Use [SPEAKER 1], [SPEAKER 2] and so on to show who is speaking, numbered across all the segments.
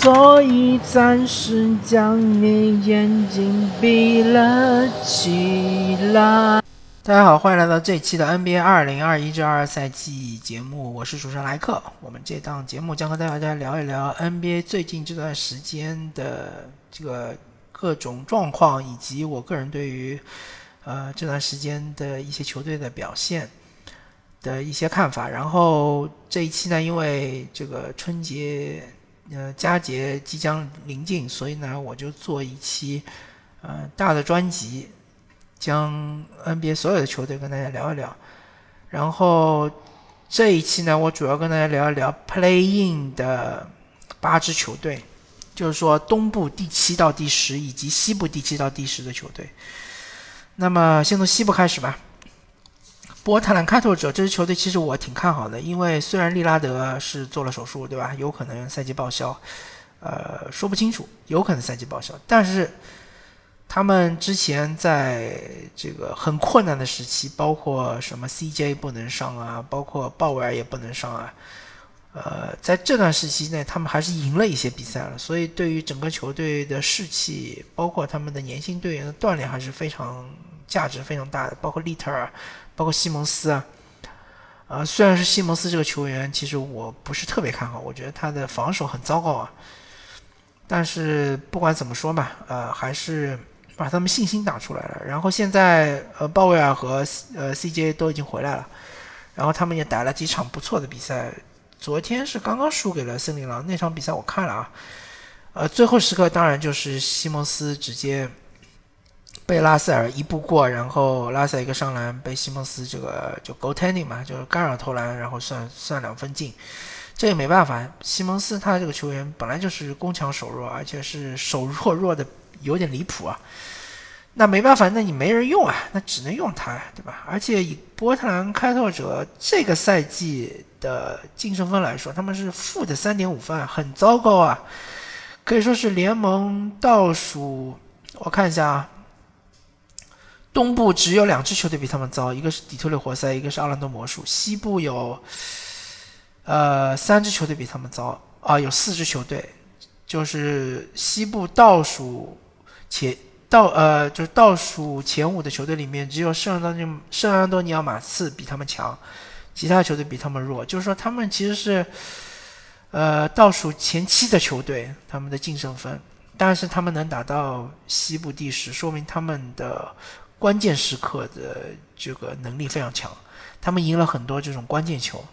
[SPEAKER 1] 所以暂时将你眼睛闭了起来。大家好，欢迎来到这期的 NBA 二零二一至二二赛季节目，我是主持人莱克。我们这档节目将和大家聊一聊 NBA 最近这段时间的这个各种状况，以及我个人对于呃这段时间的一些球队的表现的一些看法。然后这一期呢，因为这个春节呃佳节即将临近，所以呢，我就做一期呃大的专辑。将 NBA 所有的球队跟大家聊一聊，然后这一期呢，我主要跟大家聊一聊 Play In 的八支球队，就是说东部第七到第十以及西部第七到第十的球队。那么先从西部开始吧。波特兰开拓者这支球队其实我挺看好的，因为虽然利拉德是做了手术，对吧？有可能赛季报销，呃，说不清楚，有可能赛季报销，但是。他们之前在这个很困难的时期，包括什么 CJ 不能上啊，包括鲍威尔也不能上啊，呃，在这段时期内，他们还是赢了一些比赛了。所以对于整个球队的士气，包括他们的年轻队员的锻炼，还是非常价值非常大的。包括利特尔，包括西蒙斯啊，啊，虽然是西蒙斯这个球员，其实我不是特别看好，我觉得他的防守很糟糕啊。但是不管怎么说嘛，呃，还是。把他们信心打出来了，然后现在呃鲍威尔和呃 CJ 都已经回来了，然后他们也打了几场不错的比赛。昨天是刚刚输给了森林狼那场比赛，我看了啊，呃最后时刻当然就是西蒙斯直接被拉塞尔一步过，然后拉塞尔一个上篮被西蒙斯这个就 g o t e n d i n g 嘛，就是干扰投篮，然后算算两分进。这也没办法，西蒙斯他这个球员本来就是攻强守弱，而且是守弱弱的。有点离谱啊，那没办法，那你没人用啊，那只能用他，对吧？而且以波特兰开拓者这个赛季的净胜分来说，他们是负的三点五分，很糟糕啊，可以说是联盟倒数。我看一下啊，东部只有两支球队比他们糟，一个是底特律活塞，一个是奥兰多魔术。西部有呃三支球队比他们糟啊，有四支球队，就是西部倒数。前倒呃就是倒数前五的球队里面，只有圣安东尼圣安东尼奥马刺比他们强，其他球队比他们弱。就是说他们其实是呃倒数前七的球队，他们的净胜分，但是他们能打到西部第十，说明他们的关键时刻的这个能力非常强。他们赢了很多这种关键球。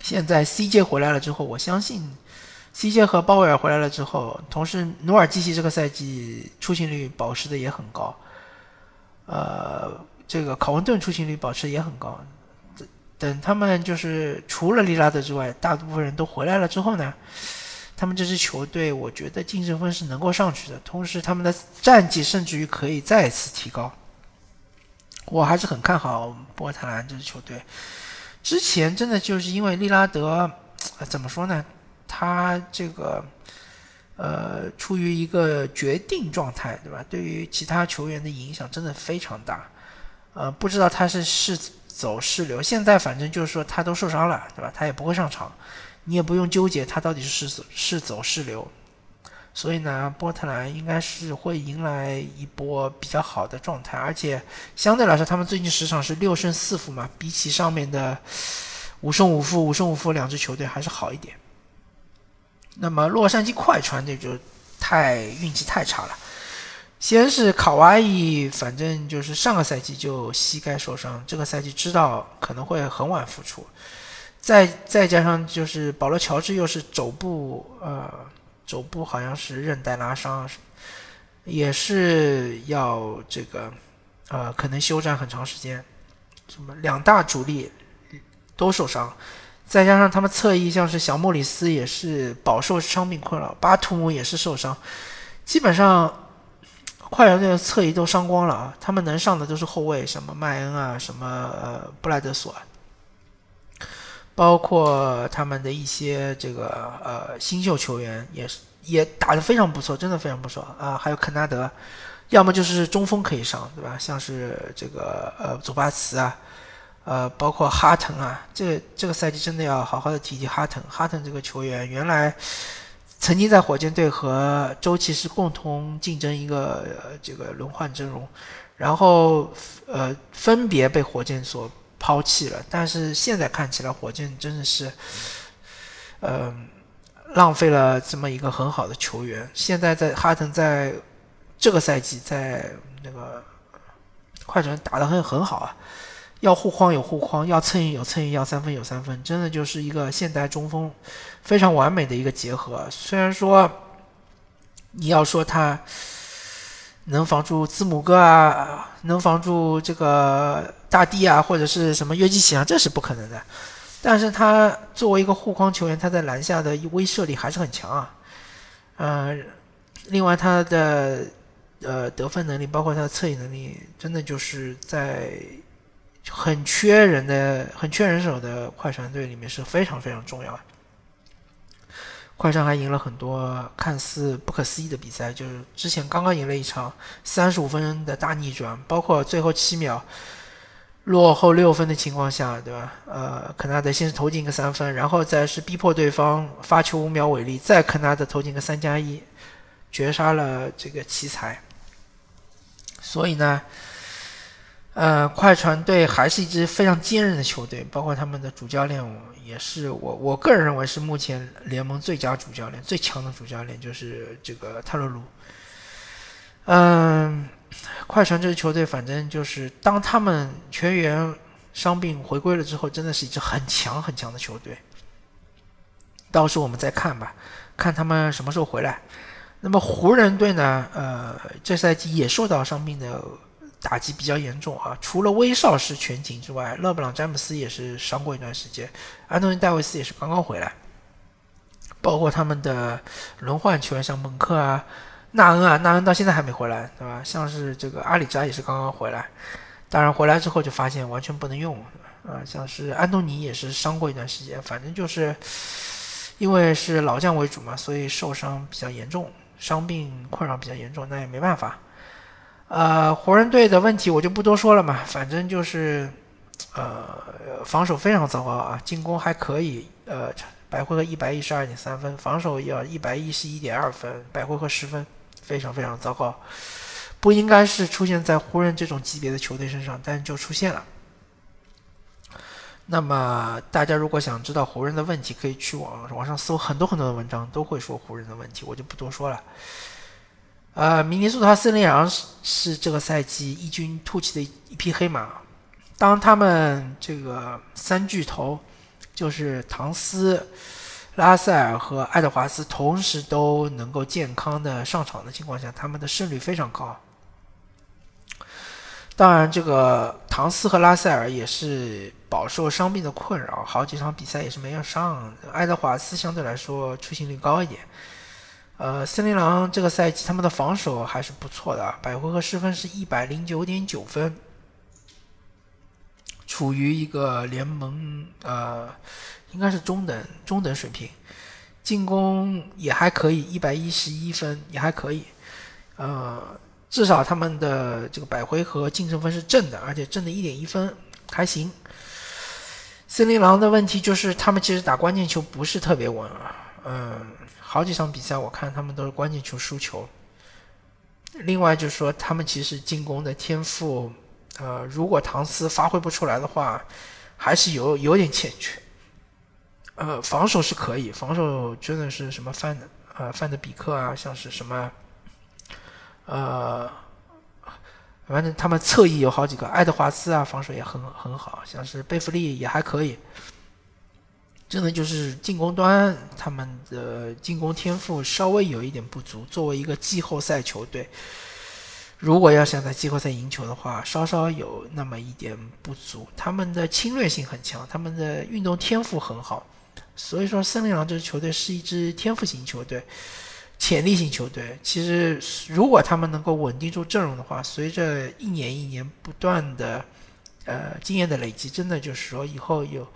[SPEAKER 1] 现在 CJ 回来了之后，我相信。CJ 和鲍威尔回来了之后，同时努尔基奇这个赛季出勤率保持的也很高，呃，这个考文顿出勤率保持也很高。等他们就是除了利拉德之外，大部分人都回来了之后呢，他们这支球队我觉得净胜分是能够上去的，同时他们的战绩甚至于可以再次提高。我还是很看好波特兰这支球队。之前真的就是因为利拉德，怎么说呢？他这个，呃，处于一个决定状态，对吧？对于其他球员的影响真的非常大，呃，不知道他是是走是留。现在反正就是说他都受伤了，对吧？他也不会上场，你也不用纠结他到底是是是走是留。所以呢，波特兰应该是会迎来一波比较好的状态，而且相对来说，他们最近十场是六胜四负嘛，比起上面的五胜五负、五胜五负两支球队还是好一点。那么洛杉矶快船这就太运气太差了，先是卡哇伊，反正就是上个赛季就膝盖受伤，这个赛季知道可能会很晚复出，再再加上就是保罗乔治又是肘部呃肘部好像是韧带拉伤，也是要这个呃可能休战很长时间，什么两大主力都受伤。再加上他们侧翼像是小莫里斯也是饱受伤病困扰，巴图姆也是受伤，基本上快船队的侧翼都伤光了啊！他们能上的都是后卫，什么麦恩啊，什么呃布莱德索啊，包括他们的一些这个呃新秀球员也是也打得非常不错，真的非常不错啊！还有肯纳德，要么就是中锋可以上，对吧？像是这个呃祖巴茨啊。呃，包括哈腾啊，这这个赛季真的要好好的提提哈腾。哈腾这个球员，原来曾经在火箭队和周琦是共同竞争一个这个轮换阵容，然后呃分别被火箭所抛弃了。但是现在看起来，火箭真的是，呃，浪费了这么一个很好的球员。现在在哈登在这个赛季在那个快船打得很很好啊。要护框有护框，要蹭有蹭要三分有三分，真的就是一个现代中锋非常完美的一个结合。虽然说你要说他能防住字母哥啊，能防住这个大帝啊，或者是什么约基奇啊，这是不可能的。但是他作为一个护框球员，他在篮下的威慑力还是很强啊。嗯，另外他的呃得分能力，包括他的策应能力，真的就是在。很缺人的、很缺人手的快船队里面是非常非常重要的。快船还赢了很多看似不可思议的比赛，就是之前刚刚赢了一场三十五分的大逆转，包括最后七秒落后六分的情况下，对吧？呃，肯纳德先是投进一个三分，然后再是逼迫对方发球五秒违例，再肯纳德投进个三加一，绝杀了这个奇才。所以呢？呃，快船队还是一支非常坚韧的球队，包括他们的主教练也是我我个人认为是目前联盟最佳主教练、最强的主教练，就是这个泰勒卢。嗯，快船这支球队，反正就是当他们全员伤病回归了之后，真的是一支很强很强的球队。到时候我们再看吧，看他们什么时候回来。那么湖人队呢？呃，这赛季也受到伤病的。打击比较严重啊！除了威少是全勤之外，勒布朗詹姆斯也是伤过一段时间，安东尼戴维斯也是刚刚回来，包括他们的轮换球员像蒙克啊、纳恩啊，纳恩到现在还没回来，对吧？像是这个阿里扎也是刚刚回来，当然回来之后就发现完全不能用啊，像是安东尼也是伤过一段时间，反正就是因为是老将为主嘛，所以受伤比较严重，伤病困扰比较严重，那也没办法。呃，湖人队的问题我就不多说了嘛，反正就是，呃，防守非常糟糕啊，进攻还可以，呃，百回合一百一十二点三分，防守要一百一十一点二分，百回合十分，非常非常糟糕，不应该是出现在湖人这种级别的球队身上，但就出现了。那么大家如果想知道湖人的问题，可以去网网上搜很多很多的文章，都会说湖人的问题，我就不多说了。呃，明尼苏达森林狼是是这个赛季异军突起的一匹黑马。当他们这个三巨头，就是唐斯、拉塞尔和爱德华兹同时都能够健康的上场的情况下，他们的胜率非常高。当然，这个唐斯和拉塞尔也是饱受伤病的困扰，好几场比赛也是没有上。爱德华兹相对来说出勤率高一点。呃，森林狼这个赛季他们的防守还是不错的，百回合失分是一百零九点九分，处于一个联盟呃应该是中等中等水平，进攻也还可以，一百一十一分也还可以，呃，至少他们的这个百回合净胜分是正的，而且正的一点一分还行。森林狼的问题就是他们其实打关键球不是特别稳啊，嗯。好几场比赛，我看他们都是关键球输球。另外就是说，他们其实进攻的天赋，呃，如果唐斯发挥不出来的话，还是有有点欠缺。呃，防守是可以，防守真的是什么范呃范德比克啊，像是什么，呃，反正他们侧翼有好几个，爱德华兹啊，防守也很很好，像是贝弗利也还可以。真的就是进攻端，他们的进攻天赋稍微有一点不足。作为一个季后赛球队，如果要想在季后赛赢球的话，稍稍有那么一点不足。他们的侵略性很强，他们的运动天赋很好。所以说，森林狼这支球队是一支天赋型球队、潜力型球队。其实，如果他们能够稳定住阵容的话，随着一年一年不断的呃经验的累积，真的就是说以后有。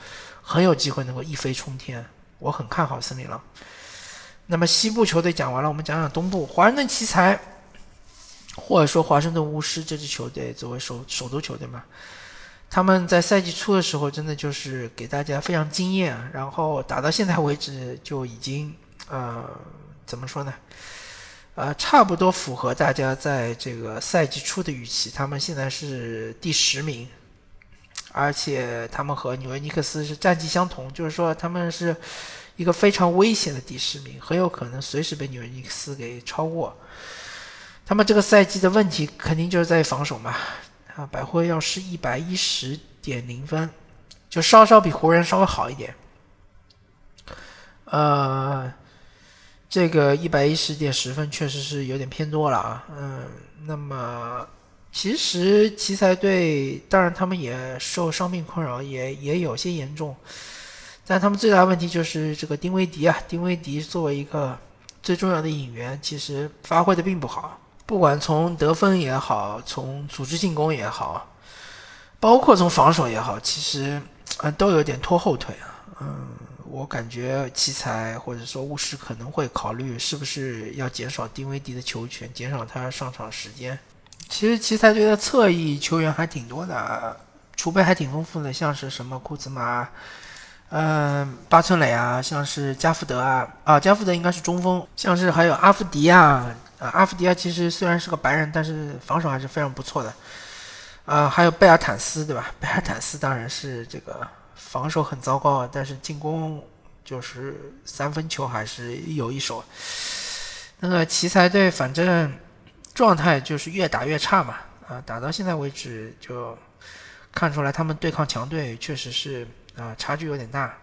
[SPEAKER 1] 很有机会能够一飞冲天，我很看好森林狼。那么西部球队讲完了，我们讲讲东部华盛顿奇才，或者说华盛顿巫师这支球队作为首首都球队嘛，他们在赛季初的时候真的就是给大家非常惊艳，然后打到现在为止就已经呃怎么说呢？呃，差不多符合大家在这个赛季初的预期。他们现在是第十名，而且他们和纽约尼克斯是战绩相同，就是说他们是一个非常危险的第十名，很有可能随时被纽约尼克斯给超过。他们这个赛季的问题肯定就是在防守嘛。啊，百辉要是一百一十点零分，就稍稍比湖人稍微好一点。呃。这个一百一十点十分确实是有点偏多了啊，嗯，那么其实奇才队当然他们也受伤病困扰，也也有些严重，但他们最大问题就是这个丁威迪啊，丁威迪作为一个最重要的引援，其实发挥的并不好，不管从得分也好，从组织进攻也好，包括从防守也好，其实呃都有点拖后腿啊，嗯。我感觉奇才或者说巫师可能会考虑是不是要减少丁威迪的球权，减少他上场时间。其实奇才队的侧翼球员还挺多的，储备还挺丰富的，像是什么库兹马，嗯，巴村磊啊，像是加福德啊，啊，加福德应该是中锋，像是还有阿夫迪亚，啊，阿夫迪亚其实虽然是个白人，但是防守还是非常不错的，啊，还有贝尔坦斯，对吧？贝尔坦斯当然是这个。防守很糟糕啊，但是进攻就是三分球还是有一手。那个奇才队反正状态就是越打越差嘛，啊，打到现在为止就看出来他们对抗强队确实是啊差距有点大。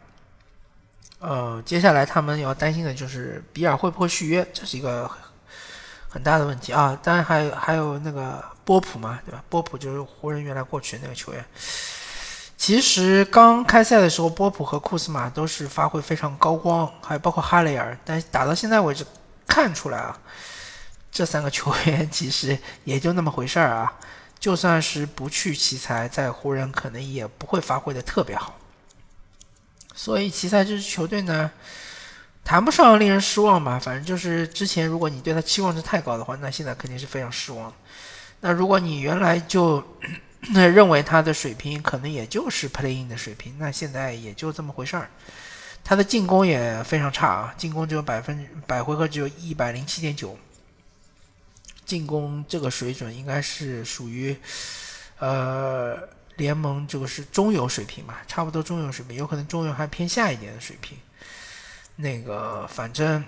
[SPEAKER 1] 呃，接下来他们要担心的就是比尔会不会续约，这是一个很大的问题啊。当然还有还有那个波普嘛，对吧？波普就是湖人原来过去的那个球员。其实刚开赛的时候，波普和库斯马都是发挥非常高光，还有包括哈雷尔。但打到现在为止，看出来啊，这三个球员其实也就那么回事儿啊。就算是不去奇才，在湖人可能也不会发挥的特别好。所以奇才这支球队呢，谈不上令人失望吧。反正就是之前如果你对他期望值太高的话，那现在肯定是非常失望。那如果你原来就。认为他的水平可能也就是 playing 的水平，那现在也就这么回事儿。他的进攻也非常差啊，进攻只有百分百回合只有一百零七点九，进攻这个水准应该是属于呃联盟这个是中游水平吧，差不多中游水平，有可能中游还偏下一点的水平。那个反正，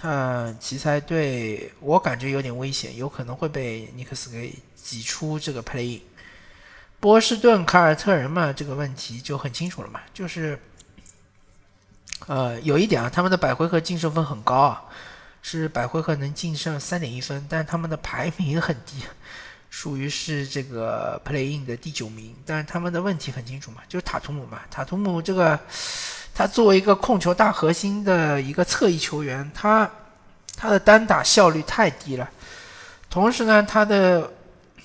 [SPEAKER 1] 呃，奇才队我感觉有点危险，有可能会被尼克斯给。挤出这个 play，波士顿凯尔特人嘛，这个问题就很清楚了嘛，就是，呃，有一点啊，他们的百回合净胜分很高啊，是百回合能净胜三点一分，但他们的排名很低，属于是这个 playing 的第九名，但是他们的问题很清楚嘛，就是塔图姆嘛，塔图姆这个，他作为一个控球大核心的一个侧翼球员，他他的单打效率太低了，同时呢，他的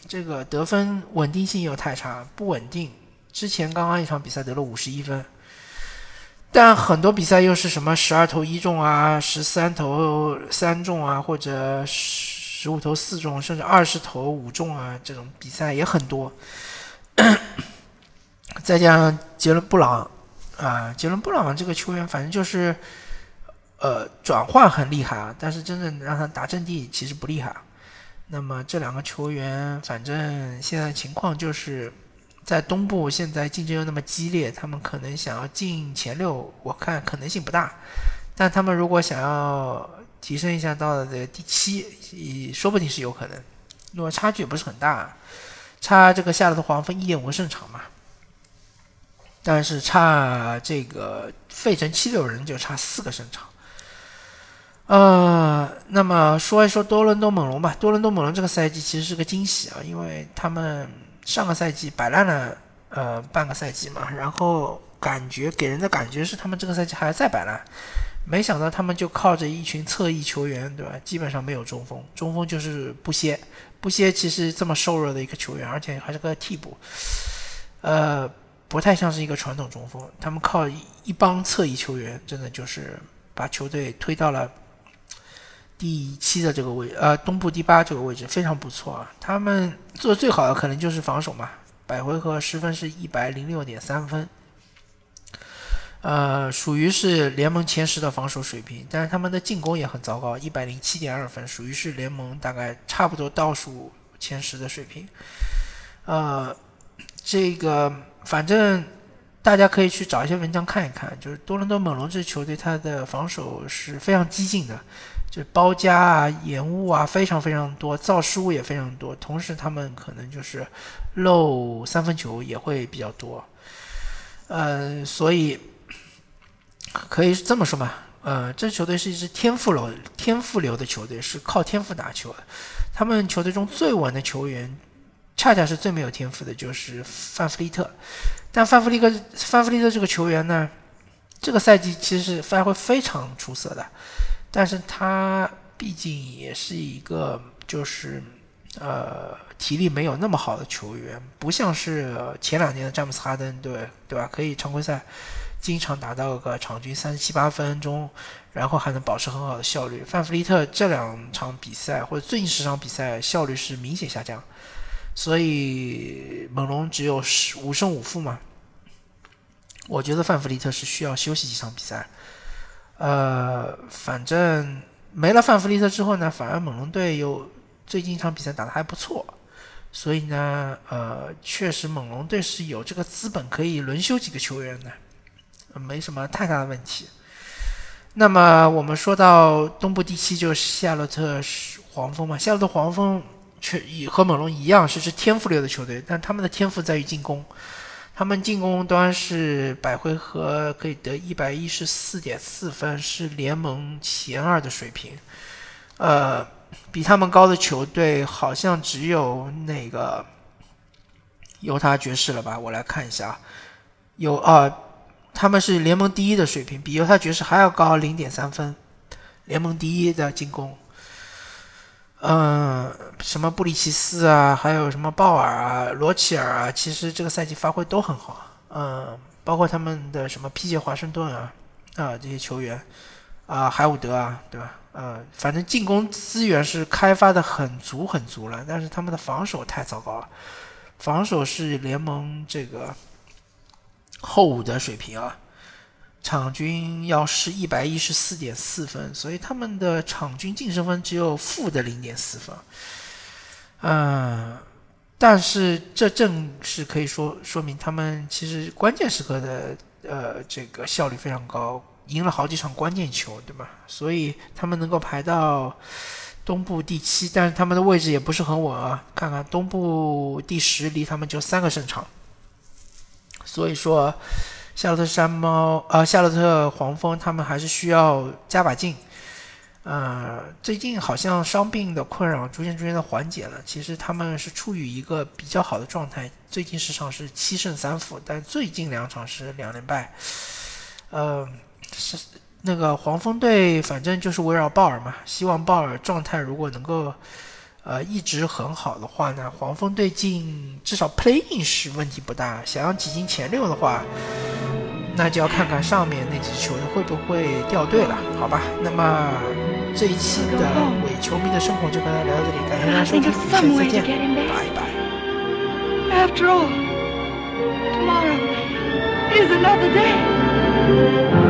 [SPEAKER 1] 这个得分稳定性又太差，不稳定。之前刚刚一场比赛得了五十一分，但很多比赛又是什么十二投一中啊，十三投三中啊，或者十五投四中，甚至二十投五中啊，这种比赛也很多。再加上杰伦布朗啊，杰伦布朗这个球员，反正就是，呃，转换很厉害啊，但是真正让他打阵地其实不厉害。那么这两个球员，反正现在情况就是在东部，现在竞争又那么激烈，他们可能想要进前六，我看可能性不大。但他们如果想要提升一下到的第七，也说不定是有可能。如果差距也不是很大，差这个夏洛特黄蜂一点五个胜场嘛，但是差这个费城七六人就差四个胜场。呃，那么说一说多伦多猛龙吧。多伦多猛龙这个赛季其实是个惊喜啊，因为他们上个赛季摆烂了呃半个赛季嘛，然后感觉给人的感觉是他们这个赛季还在摆烂，没想到他们就靠着一群侧翼球员，对吧？基本上没有中锋，中锋就是布歇，布歇其实这么瘦弱的一个球员，而且还是个替补，呃，不太像是一个传统中锋。他们靠一帮侧翼球员，真的就是把球队推到了。第七的这个位，呃，东部第八这个位置非常不错啊。他们做的最好的可能就是防守嘛，百回合十分是一百零六点三分。呃，属于是联盟前十的防守水平，但是他们的进攻也很糟糕，一百零七点二分，属于是联盟大概差不多倒数前十的水平。呃，这个反正大家可以去找一些文章看一看，就是多伦多猛龙这支球队，他的防守是非常激进的，就包夹啊、延误啊非常非常多，造失误也非常多，同时他们可能就是漏三分球也会比较多。呃，所以。可以这么说嘛，呃，这支球队是一支天赋流、天赋流的球队，是靠天赋打球的。他们球队中最稳的球员，恰恰是最没有天赋的，就是范弗利特。但范弗利克、范弗利特这个球员呢，这个赛季其实是发挥非常出色的，但是他毕竟也是一个就是呃体力没有那么好的球员，不像是前两年的詹姆斯哈登，对对吧？可以常规赛。经常达到个场均三十七八分钟，然后还能保持很好的效率。范弗利特这两场比赛或者最近十场比赛效率是明显下降，所以猛龙只有十五胜五负嘛。我觉得范弗利特是需要休息几场比赛。呃，反正没了范弗利特之后呢，反而猛龙队有最近一场比赛打得还不错，所以呢，呃，确实猛龙队是有这个资本可以轮休几个球员的。没什么太大的问题。那么我们说到东部第七，就是夏洛特黄蜂嘛。夏洛特黄蜂却和猛龙一样是支天赋流的球队，但他们的天赋在于进攻。他们进攻端是百回合可以得一百一十四点四分，是联盟前二的水平。呃，比他们高的球队好像只有那个犹他爵士了吧？我来看一下，有啊。他们是联盟第一的水平，比犹他爵士还要高零点三分，联盟第一的进攻。嗯，什么布里奇斯啊，还有什么鲍尔啊、罗齐尔啊，其实这个赛季发挥都很好。嗯，包括他们的什么皮杰华盛顿啊，啊这些球员，啊海伍德啊，对吧？呃，反正进攻资源是开发的很足很足了，但是他们的防守太糟糕了，防守是联盟这个。后五的水平啊，场均要是一百一十四点四分，所以他们的场均净胜分只有负的零点四分。嗯，但是这正是可以说说明他们其实关键时刻的呃这个效率非常高，赢了好几场关键球，对吧？所以他们能够排到东部第七，但是他们的位置也不是很稳啊。看看东部第十，离他们就三个胜场。所以说，夏洛特山猫啊，夏洛特黄蜂他们还是需要加把劲。呃，最近好像伤病的困扰逐渐逐渐的缓解了。其实他们是处于一个比较好的状态，最近十场是七胜三负，但最近两场是两连败。呃，是那个黄蜂队，反正就是围绕鲍尔嘛，希望鲍尔状态如果能够。呃，一直很好的话呢，黄蜂队进至少 playing 是问题不大。想要挤进前六的话，那就要看看上面那支球队会不会掉队了，好吧？那么这一期的伪球迷的生活就跟大家聊到这里，感谢大家收听，再见，拜拜。After all, tomorrow is another day.